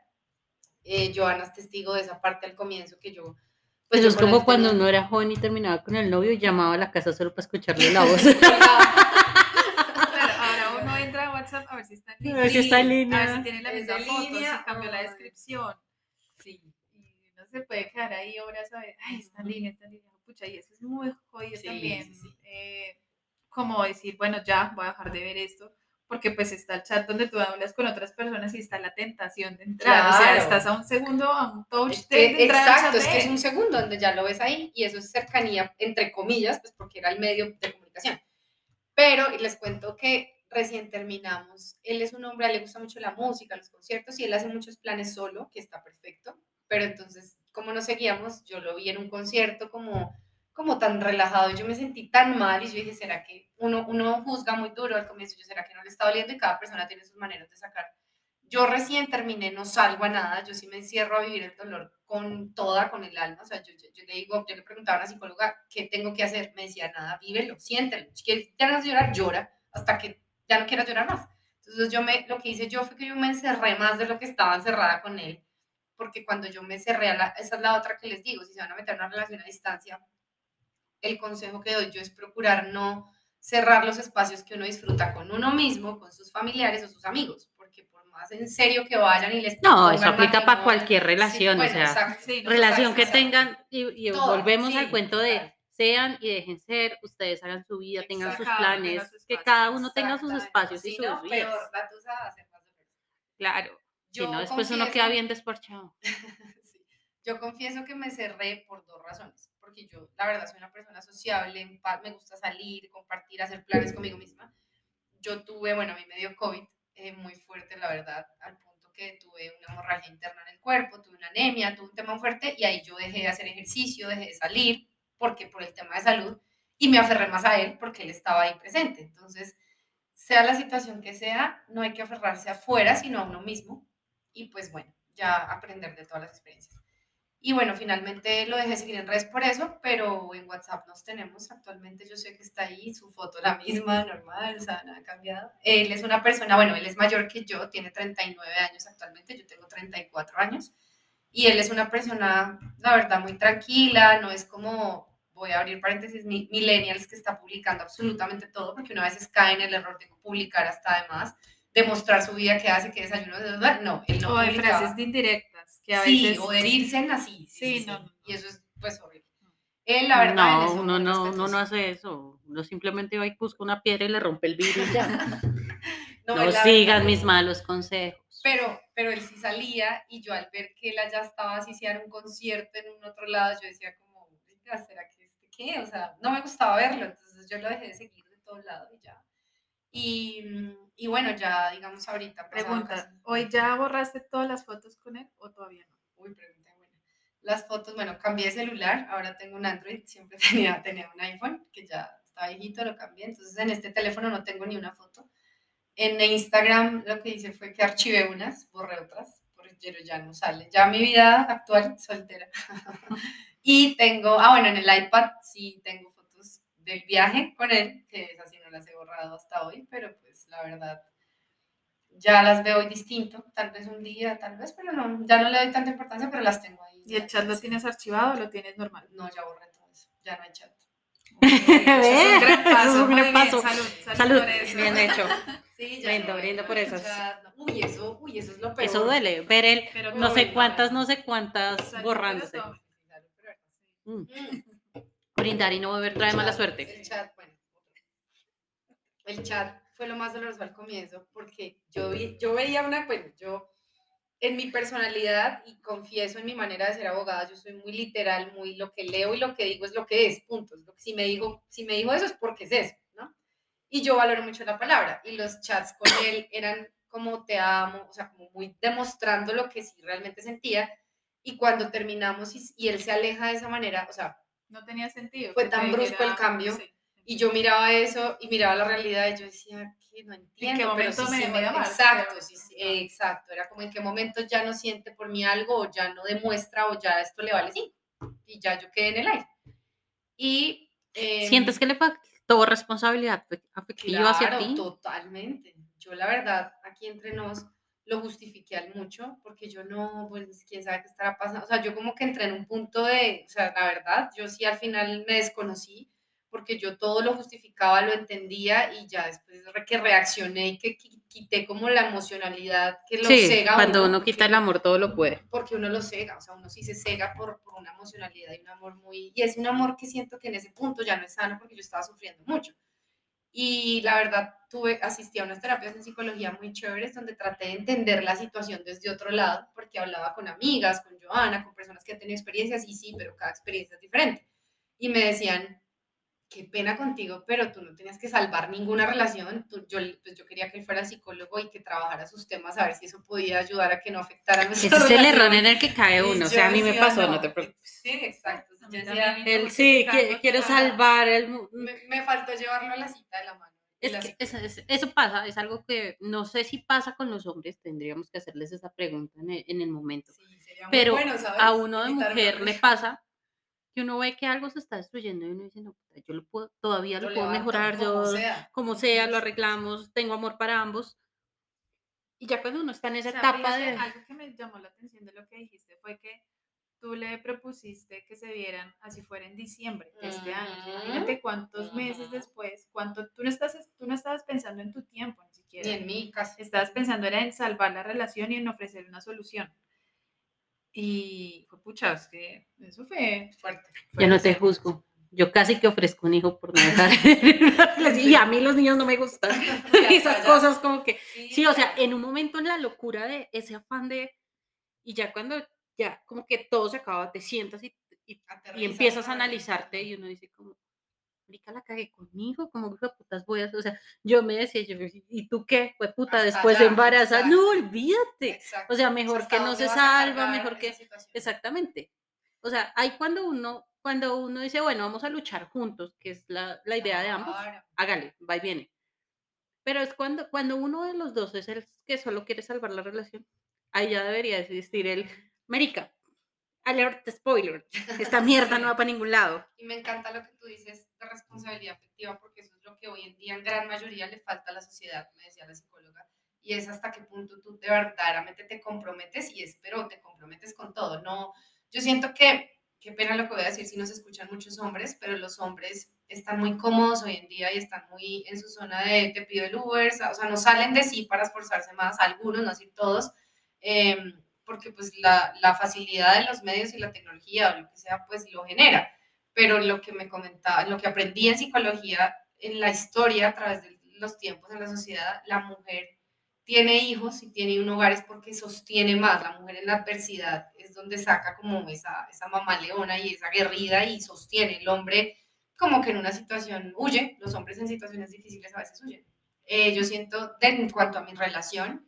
Eh, Joana es testigo de esa parte al comienzo que yo... Pues yo es como cuando tenía- uno era joven y terminaba con el novio y llamaba a la casa solo para escucharle la voz. Claro, ahora uno entra a WhatsApp a ver si está en A línea. ver si está en A ver línea. si tiene la misma foto, línea, si cambió la descripción. Sí. Y se puede quedar ahí horas a ver, ay, esta línea, esta línea, pucha, y eso es muy jodido Sí, también. sí, sí. eh, como decir, bueno, ya voy a dejar de ver esto, porque pues está el chat donde tú hablas con otras personas y está la tentación de entrar. O sea, Claro. estás a un segundo, a un touch Es que- de entrar exacto, es que es un segundo donde ya lo ves ahí y eso es cercanía, entre comillas, pues porque era el medio de comunicación. Pero les cuento que recién terminamos. Él es un hombre, a él le gusta mucho la música, los conciertos y él hace muchos planes solo, que está perfecto. Pero entonces, como nos seguíamos, yo lo vi en un concierto como, como tan relajado yo me sentí tan mal y yo dije, ¿será que uno, uno juzga muy duro al comienzo? Yo, ¿será que no le está doliendo? Y cada persona tiene sus maneras de sacar. Yo recién terminé, no salgo a nada, yo sí me encierro a vivir el dolor con toda, con el alma. O sea, yo, yo, yo le digo, yo le preguntaba a una psicóloga, ¿qué tengo que hacer? Me decía, nada, vívelo, siéntelo. Si quieres ya no llorar, llora, hasta que ya no quieras llorar más. Entonces yo me, lo que hice yo fue que yo me encerré más de lo que estaba encerrada con él, porque cuando yo me cerré, a la, esa es la otra que les digo, si se van a meter en una relación a distancia, el consejo que doy yo es procurar no cerrar los espacios que uno disfruta con uno mismo, con sus familiares o sus amigos, porque por más en serio que vayan y les No, eso aplica para cualquier sí, relación, o sea, exacto. Sí, no, relación que tengan y, volvemos sí, al cuento de sean y dejen ser, ustedes hagan su vida, tengan sus planes, que cada uno tenga sus espacios y sus no, vidas. peor, la tusa va a ser más dolorosa. Claro, si no después uno queda bien desparchado. Yo confieso que me cerré por dos razones, porque yo, la verdad, soy una persona sociable, me gusta salir, compartir, hacer planes conmigo misma. Yo tuve, bueno, a mí me dio COVID eh, muy fuerte, la verdad, al punto que tuve una hemorragia interna en el cuerpo, tuve una anemia, tuve un tema fuerte y ahí yo dejé de hacer ejercicio, dejé de salir, porque por el tema de salud, y me aferré más a él porque él estaba ahí presente. Entonces, sea la situación que sea, no hay que aferrarse afuera, sino a uno mismo. Y pues bueno, ya aprender de todas las experiencias. Y bueno, finalmente lo dejé seguir en redes por eso, pero en WhatsApp nos tenemos actualmente. Yo sé que está ahí, su foto la misma, normal, o sea, nada ha cambiado. Él es una persona, bueno, él es mayor que yo, tiene 39 años actualmente, yo tengo 34 años. Y él es una persona, la verdad, muy tranquila, no es como, voy a abrir paréntesis, mi- millennials que está publicando absolutamente todo, porque una veces cae en el error de publicar hasta además, de mostrar su vida, que hace, que desayuno, no, él no o de frases de indirectas, que a sí, veces... o herirse en así. Sí, no, no, Y eso es pues horrible. Él, la verdad, No, un uno no, uno no hace eso. Uno simplemente va y busca una piedra y le rompe el vidrio y ya. No, No sigan mis malos consejos. Pero, pero él sí salía y yo al ver que él allá estaba así, si era un concierto en un otro lado, yo decía como, "Oiga, ¿será que este qué? O sea, no me gustaba verlo, entonces yo lo dejé de seguir de todos lados y ya. Y, mm, y bueno, ya digamos ahorita. pasaron Pregunta, ¿hoy ya borraste todas las fotos con él o todavía no? Uy, pregunta buena. Las fotos, bueno, cambié de celular, ahora tengo un Android, siempre tenía, tenía un iPhone, que ya está viejito, lo cambié, entonces en este teléfono no tengo ni una foto. En Instagram lo que hice fue que archivé unas, borré otras, pero ya no sale. Ya mi vida actual, soltera. y tengo, ah, bueno, en el iPad sí tengo fotos del viaje con él, que esas sí no las he borrado hasta hoy, pero pues la verdad ya las veo hoy distinto, tal vez un día, tal vez, pero no, ya no le doy tanta importancia, pero las tengo ahí. ¿Y el chat lo Sí. tienes archivado o lo tienes normal? No, ya borré todo eso, ya no hay chat. Eso es un gran Eso es paso. un gran bien, paso. Salud, salud, Salud, por eso. bien hecho. Sí, Brindo, no, brindo no por esas. no. Uy, eso, uy, eso es lo peor. Eso duele, ver el Pero no sé cuántas, no. sé cuántas borrándose. Mm. Brindar y no beber trae mala suerte. El chat. El chat fue lo más doloroso al comienzo porque yo, vi, yo veía una, bueno, yo en mi personalidad y confieso en mi manera de ser abogada, yo soy muy literal, muy lo que leo y lo que digo es lo que es, punto. Si me digo, si me dijo eso es porque es eso, ¿no? Y yo valoro mucho la palabra y los chats con él eran como te amo, o sea, como muy demostrando lo que sí realmente sentía. Y cuando terminamos y, y él se aleja de esa manera, o sea, No tenía sentido. Fue tan brusco el cambio. sí. Y yo miraba eso y miraba la realidad y yo decía, que no entiendo. pero momento sí me dejó de amar? Exacto, Pero- sí, sí, exacto. Era como en qué momento ya no siente por mí algo o ya no demuestra o ya esto le vale cinco. Y ya yo quedé en el aire. Y... eh, ¿Sientes que le faltó responsabilidad afec- afectiva hacia Claro, ti? totalmente. Yo la verdad, aquí entre nos, lo justifiqué al mucho, porque yo no, pues, quién sabe qué estará pasando. O sea, yo como que entré en un punto de, o sea, la verdad, yo sí al final me desconocí, porque yo todo lo justificaba, lo entendía y ya después que reaccioné y que quité como la emocionalidad que lo Sí, cega. cuando uno, uno quita el amor, todo lo puede. porque uno lo cega, o sea, uno sí se cega por, por una emocionalidad y un amor muy, y es un amor que siento que en ese punto ya no es sano porque yo estaba sufriendo mucho. Y la verdad, tuve, asistí a unas terapias en psicología muy chéveres donde traté de entender la situación desde otro lado, porque hablaba con amigas, con Joana, con personas que han tenido experiencias, y sí, pero cada experiencia es diferente. Y me decían, qué pena contigo, pero tú no tenías que salvar ninguna relación. Tú- yo, pues yo quería que él fuera psicólogo y que trabajara sus temas a ver si eso podía ayudar a que no afectara Ese nuestra es el error relación. en el que cae Y uno. O sea, a mí me pasó, no te preocupes. Sí, exacto. A Yo decía, ¿no? Él sí, quiero toda- salvar el... me, me faltó llevarlo a la cita de la mano. Es la que eso, es- eso pasa, es algo que no sé si pasa con los hombres, tendríamos que hacerles esa pregunta en el, en el momento. Sí, sería muy Pero bueno, ¿sabes? a uno de mujer le pasa que uno ve que algo se está destruyendo y uno dice, no, yo lo puedo, todavía lo, puedo mejorar, como yo sea. como sea, lo arreglamos, tengo amor para ambos. Y ya cuando uno está en esa etapa fíjate, de... Algo que me llamó la atención de lo que dijiste fue que tú le propusiste que se vieran así fuera en diciembre de este año. Ujú. Imagínate cuántos meses Ujú. después, cuánto tú no estás, tú no estabas pensando en tu tiempo ni siquiera. Ni en mí, casi. Estabas pensando era en salvar la relación y en ofrecer una solución. Y fue pucha, es que eso fue. Fuerte. Yo no te juzgo. Yo casi que ofrezco un hijo por no dejar. y a mí los niños no me gustan. Esas ya. cosas como que... Sí, o sea, en un momento en la locura de ese afán de... Y ya cuando ya como que todo se acaba, te sientas y, y, y empiezas a analizarte y uno dice como, marica, la cagué conmigo, como que putas voy a... O sea, yo me decía, yo, ¿y tú qué? Pues puta, Hasta después embarazada. exacto. No, olvídate. Exacto. O sea, mejor ¿hasta que no se salva, mejor que... Exactamente. O sea, hay cuando uno, cuando uno dice, bueno, vamos a luchar juntos, que es la, la idea de ambos, hágale, va y viene. Pero es cuando, cuando uno de los dos es el que solo quiere salvar la relación, ahí ya debería existir el, Marica, alert spoiler, esta mierda no va para ningún lado. Y me encanta lo que tú dices de responsabilidad afectiva, porque eso es lo que hoy en día en gran mayoría le falta a la sociedad, me decía la psicóloga, y es hasta qué punto tú de verdaderamente te comprometes y es, pero te comprometes con todo. No, yo siento que, qué pena lo que voy a decir si nos escuchan muchos hombres, pero los hombres están muy cómodos hoy en día y están muy en su zona de te pido el Uber, o sea, no salen de sí para esforzarse más, algunos, no decir todos, em, porque pues la, la facilidad de los medios y la tecnología o lo que sea, pues lo genera. Pero lo que me comentaba, lo que aprendí en psicología, en la historia, a través de los tiempos en la sociedad, la mujer tiene hijos y tiene un hogar es porque sostiene más. La mujer en la adversidad es donde saca como esa, esa mamá leona y esa guerrida y sostiene. El hombre como que en una situación huye, los hombres en situaciones difíciles a veces huyen. Eh, yo siento, en cuanto a mi relación,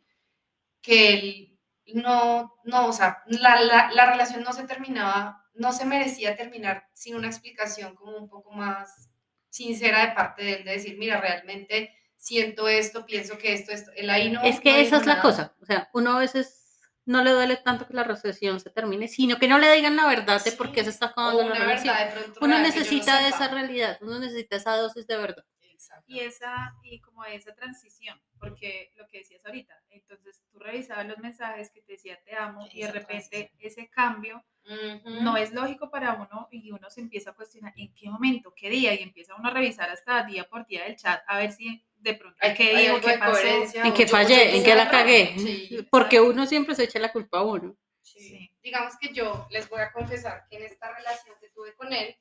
que no, no, o sea, la, la, la relación no se terminaba, no se merecía terminar sin una explicación como un poco más sincera de parte de él, de decir, mira, realmente siento esto, pienso que esto, esto, él ahí no. Es que no esa es la nada. cosa, o sea, uno a veces no le duele tanto que la recesión se termine, sino que no le digan la verdad de por qué se está acabando la relación. verdad de pronto Uno no necesita de sepa. esa realidad, uno necesita esa dosis de verdad. Exacto. Y esa, y como esa transición, porque lo que decías ahorita, entonces tú revisabas los mensajes que te decía te amo y de repente ese cambio Ujú. no es lógico para uno y uno se empieza a cuestionar en qué momento, qué día y empieza uno a revisar hasta día por día del chat a ver si de pronto Hay- qué digo, qué pasó. En yo- fallé, en que la cagué. Sí, Porque uno siempre se echa la culpa a uno. Sí. Sí. Digamos que yo les voy a confesar que en esta relación que tuve con él,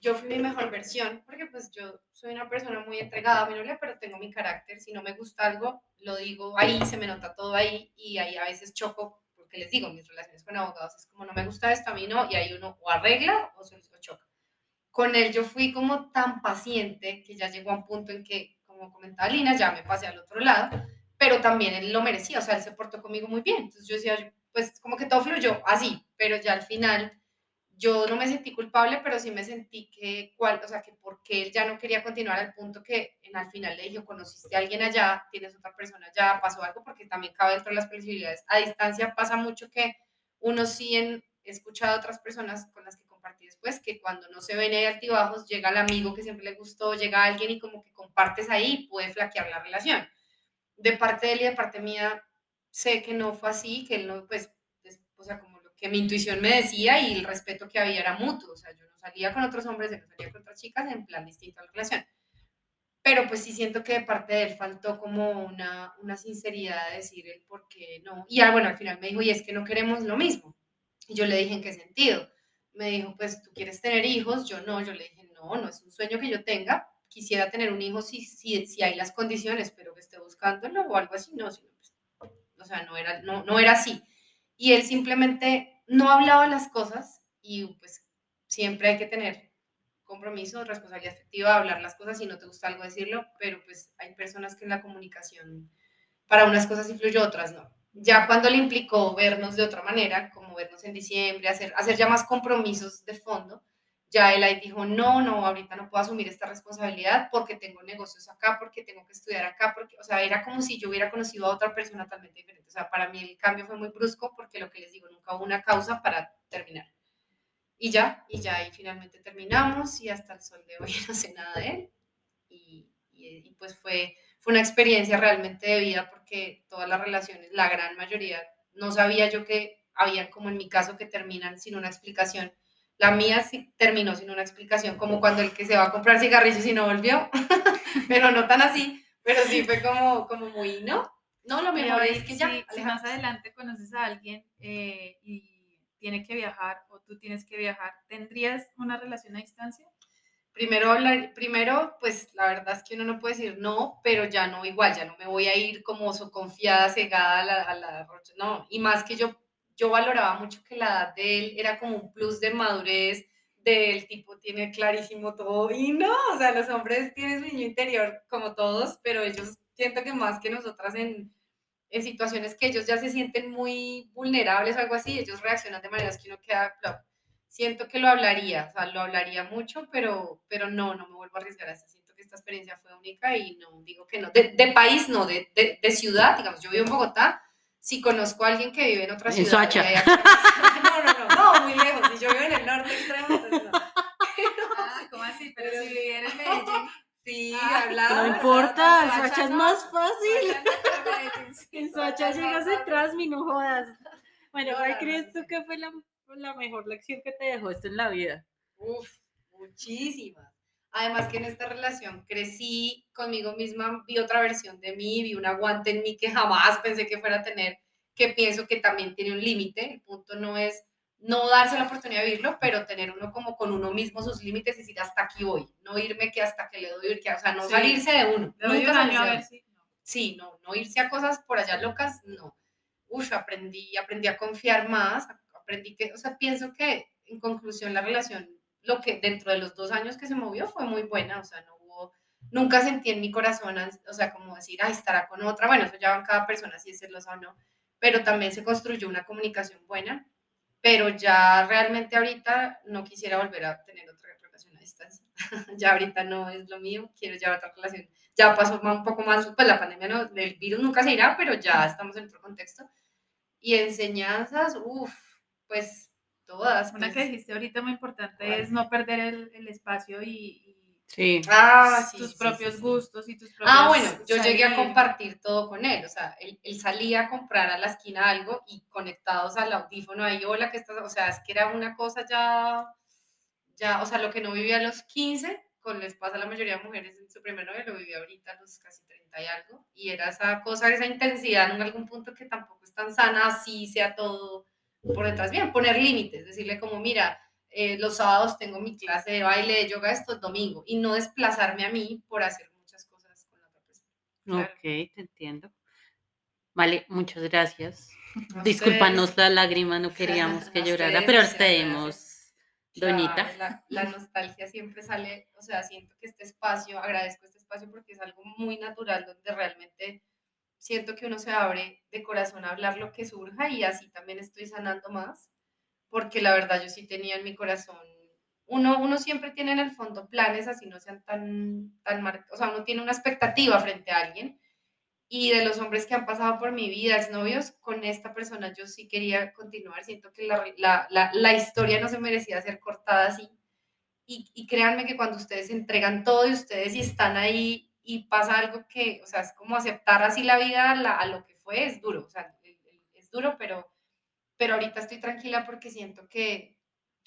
yo fui mi mejor versión, porque pues yo soy una persona muy entregada mi novia, pero tengo mi carácter. Si no me gusta algo, lo digo ahí, se me nota todo ahí, y ahí a veces choco, porque les digo, mis relaciones con abogados es como no me gusta esto, a mí no, y ahí uno o arregla o se choca. Con él yo fui como tan paciente que ya llegó a un punto en que, como comentaba Lina, ya me pasé al otro lado, pero también él lo merecía, o sea, él se portó conmigo muy bien. Entonces yo decía, pues como que todo fluyó así, pero ya al final yo no me sentí culpable, pero sí me sentí que, cual, o sea, que porque él ya no quería continuar al punto que en, al final le dije, conociste a alguien allá, tienes otra persona allá, pasó algo, porque también cabe dentro de las posibilidades. A distancia pasa mucho que uno sí en, he escuchado a otras personas con las que compartí después, que cuando no se ven ahí altibajos, llega el amigo que siempre le gustó, llega alguien y como que compartes ahí puede flaquear la relación. De parte de él y de parte mía, sé que no fue así, que él no, pues, o sea, como que mi intuición me decía y el respeto que había era mutuo, o sea, yo no salía con otros hombres, él no salía con otras chicas, en plan distinto a la relación. Pero pues sí siento que de parte de él faltó como una, una sinceridad de decir el por qué no. Y ah, bueno, al final me dijo, y es que no queremos lo mismo. Y yo le dije, ¿en qué sentido? Me dijo, pues tú quieres tener hijos, yo no, yo le dije, no, no es un sueño que yo tenga, quisiera tener un hijo si, si, si hay las condiciones, pero que esté buscándolo o algo así, no, sino pues, o sea, no era, no, no era así. Y él simplemente no hablaba las cosas y pues siempre hay que tener compromiso, responsabilidad efectiva, hablar las cosas, si no te gusta algo decirlo, pero pues hay personas que en la comunicación para unas cosas influye, otras no. Ya cuando le implicó vernos de otra manera, como vernos en diciembre, hacer, hacer ya más compromisos de fondo, ya él ahí dijo, no, no, ahorita no puedo asumir esta responsabilidad porque tengo negocios acá, porque tengo que estudiar acá, porque, o sea, era como si yo hubiera conocido a otra persona totalmente diferente. O sea, para mí el cambio fue muy brusco porque lo que les digo, nunca hubo una causa para terminar. Y ya, y ya, y finalmente terminamos y hasta el sol de hoy no sé nada de él. Y, y, pues fue, fue una experiencia realmente de vida porque todas las relaciones, la gran mayoría, no sabía yo que habían como en mi caso que terminan sin una explicación la mía sí terminó sin una explicación, como cuando el que se va a comprar cigarrillos y no volvió, pero no tan así, pero sí fue como, como muy, ¿no? No, lo mejor es que ya. Si, más adelante conoces a alguien eh, y tiene que viajar o tú tienes que viajar, ¿tendrías una relación a distancia? Primero, primero, pues la verdad es que uno no puede decir no, pero ya no igual, ya no me voy a ir como so confiada, cegada a la, a la no, y más que yo yo valoraba mucho que la edad de él era como un plus de madurez, del tipo tiene clarísimo todo y no, o sea, los hombres tienen su niño interior como todos, pero ellos siento que más que nosotras en, en situaciones que ellos ya se sienten muy vulnerables o algo así, ellos reaccionan de maneras que uno queda, siento que lo hablaría, o sea, lo hablaría mucho, pero, pero no, no me vuelvo a arriesgar a eso. Siento que esta experiencia fue única y no digo que no. De, de país, no, de, de, de, ciudad, digamos, yo vivo en Bogotá, si conozco a alguien que vive en otra ciudad. En Soacha. No, no, no, no, muy lejos. Si yo vivo en el norte extremo, entonces no. Ah, ¿cómo así? Pero, si viviera en Medellín. Sí, ah, hablaba. No importa, en Soacha es más fácil. En Soacha llegas detrás, mi no jodas. Bueno, ¿cuál crees tú que fue la, la mejor lección que te dejó esto en la vida? Uf, muchísimas. Además que en esta relación crecí conmigo misma, vi otra versión de mí, vi un aguante en mí que jamás pensé que fuera a tener, que pienso que también tiene un límite. El punto no es no darse la oportunidad de vivirlo, pero tener uno como con uno mismo sus límites y decir hasta aquí voy, no irme que hasta que le doy, que, o sea, no salirse de uno. Nunca salirse a ver si... Sí, no, no irse a cosas por allá locas, no. Uf, aprendí, aprendí a confiar más, aprendí que, o sea, pienso que en conclusión la relación lo que dentro de los dos años que se movió fue muy buena, o sea, no hubo, nunca sentí en mi corazón, o sea, como decir, ay, estará con otra, bueno, eso ya van cada persona si es celosa o no, pero también se construyó una comunicación buena, pero ya realmente ahorita no quisiera volver a tener otra relación a distancia, ya ahorita no es lo mío, quiero llevar otra relación, ya pasó un poco más, pues la pandemia, no, el virus nunca se irá, pero ya estamos en otro contexto, y enseñanzas, uff, pues todas. Una que pues. dijiste ahorita muy importante es no perder el, el espacio y, Sí. Ah, tus propios gustos y tus propios. Ah, bueno, yo llegué a compartir todo con él. O sea, él, él, salía a comprar a la esquina algo y conectados al audífono ahí, hola, que estás? O sea, es que era una cosa ya, ya, o sea, lo que no vivía a los 15, con les pasa a la mayoría de mujeres en su primer novio, lo vivía ahorita a los casi 30 y algo. Y era esa cosa, esa intensidad en algún punto que tampoco es tan sana, así sea todo por detrás bien, poner límites, decirle como, mira, eh, los sábados tengo mi clase de baile, de yoga, esto es domingo, y no desplazarme a mí por hacer muchas cosas con la otra persona. Ok, te entiendo. Vale, muchas gracias. Discúlpanos la lágrima, no queríamos que llorara, pero tenemos, doñita. La, la, nostalgia siempre sale, o sea, siento que este espacio, agradezco este espacio porque es algo muy natural donde realmente siento que uno se abre de corazón a hablar lo que surja y así también estoy sanando más, porque la verdad yo sí tenía en mi corazón, uno, uno siempre tiene en el fondo planes así no sean tan, tan o sea, uno tiene una expectativa frente a alguien y de los hombres que han pasado por mi vida, exnovios, con esta persona yo sí quería continuar, siento que la, la, la, la historia no se merecía ser cortada así. Y, y créanme que cuando ustedes entregan todo y ustedes y están ahí y pasa algo que, o sea, es como aceptar así la vida a lo que fue, es duro, o sea, es duro, pero, pero ahorita estoy tranquila porque siento que,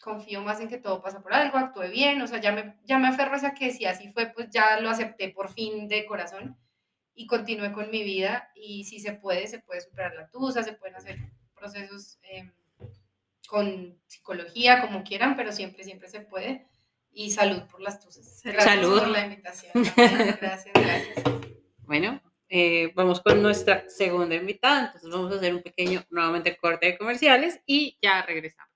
confío más en que todo pasa por algo, actué bien, o sea, ya me, ya me aferro a que si así fue, pues ya lo acepté por fin de corazón y continué con mi vida y si se puede, se puede superar la tusa, se pueden hacer procesos eh, con psicología, como quieran, pero siempre, siempre se puede. Y salud por las tusas. Gracias Salud. por la invitación. Gracias, gracias. Bueno, eh, vamos con nuestra segunda invitada. Entonces vamos a hacer un pequeño, nuevamente, corte de comerciales y ya regresamos.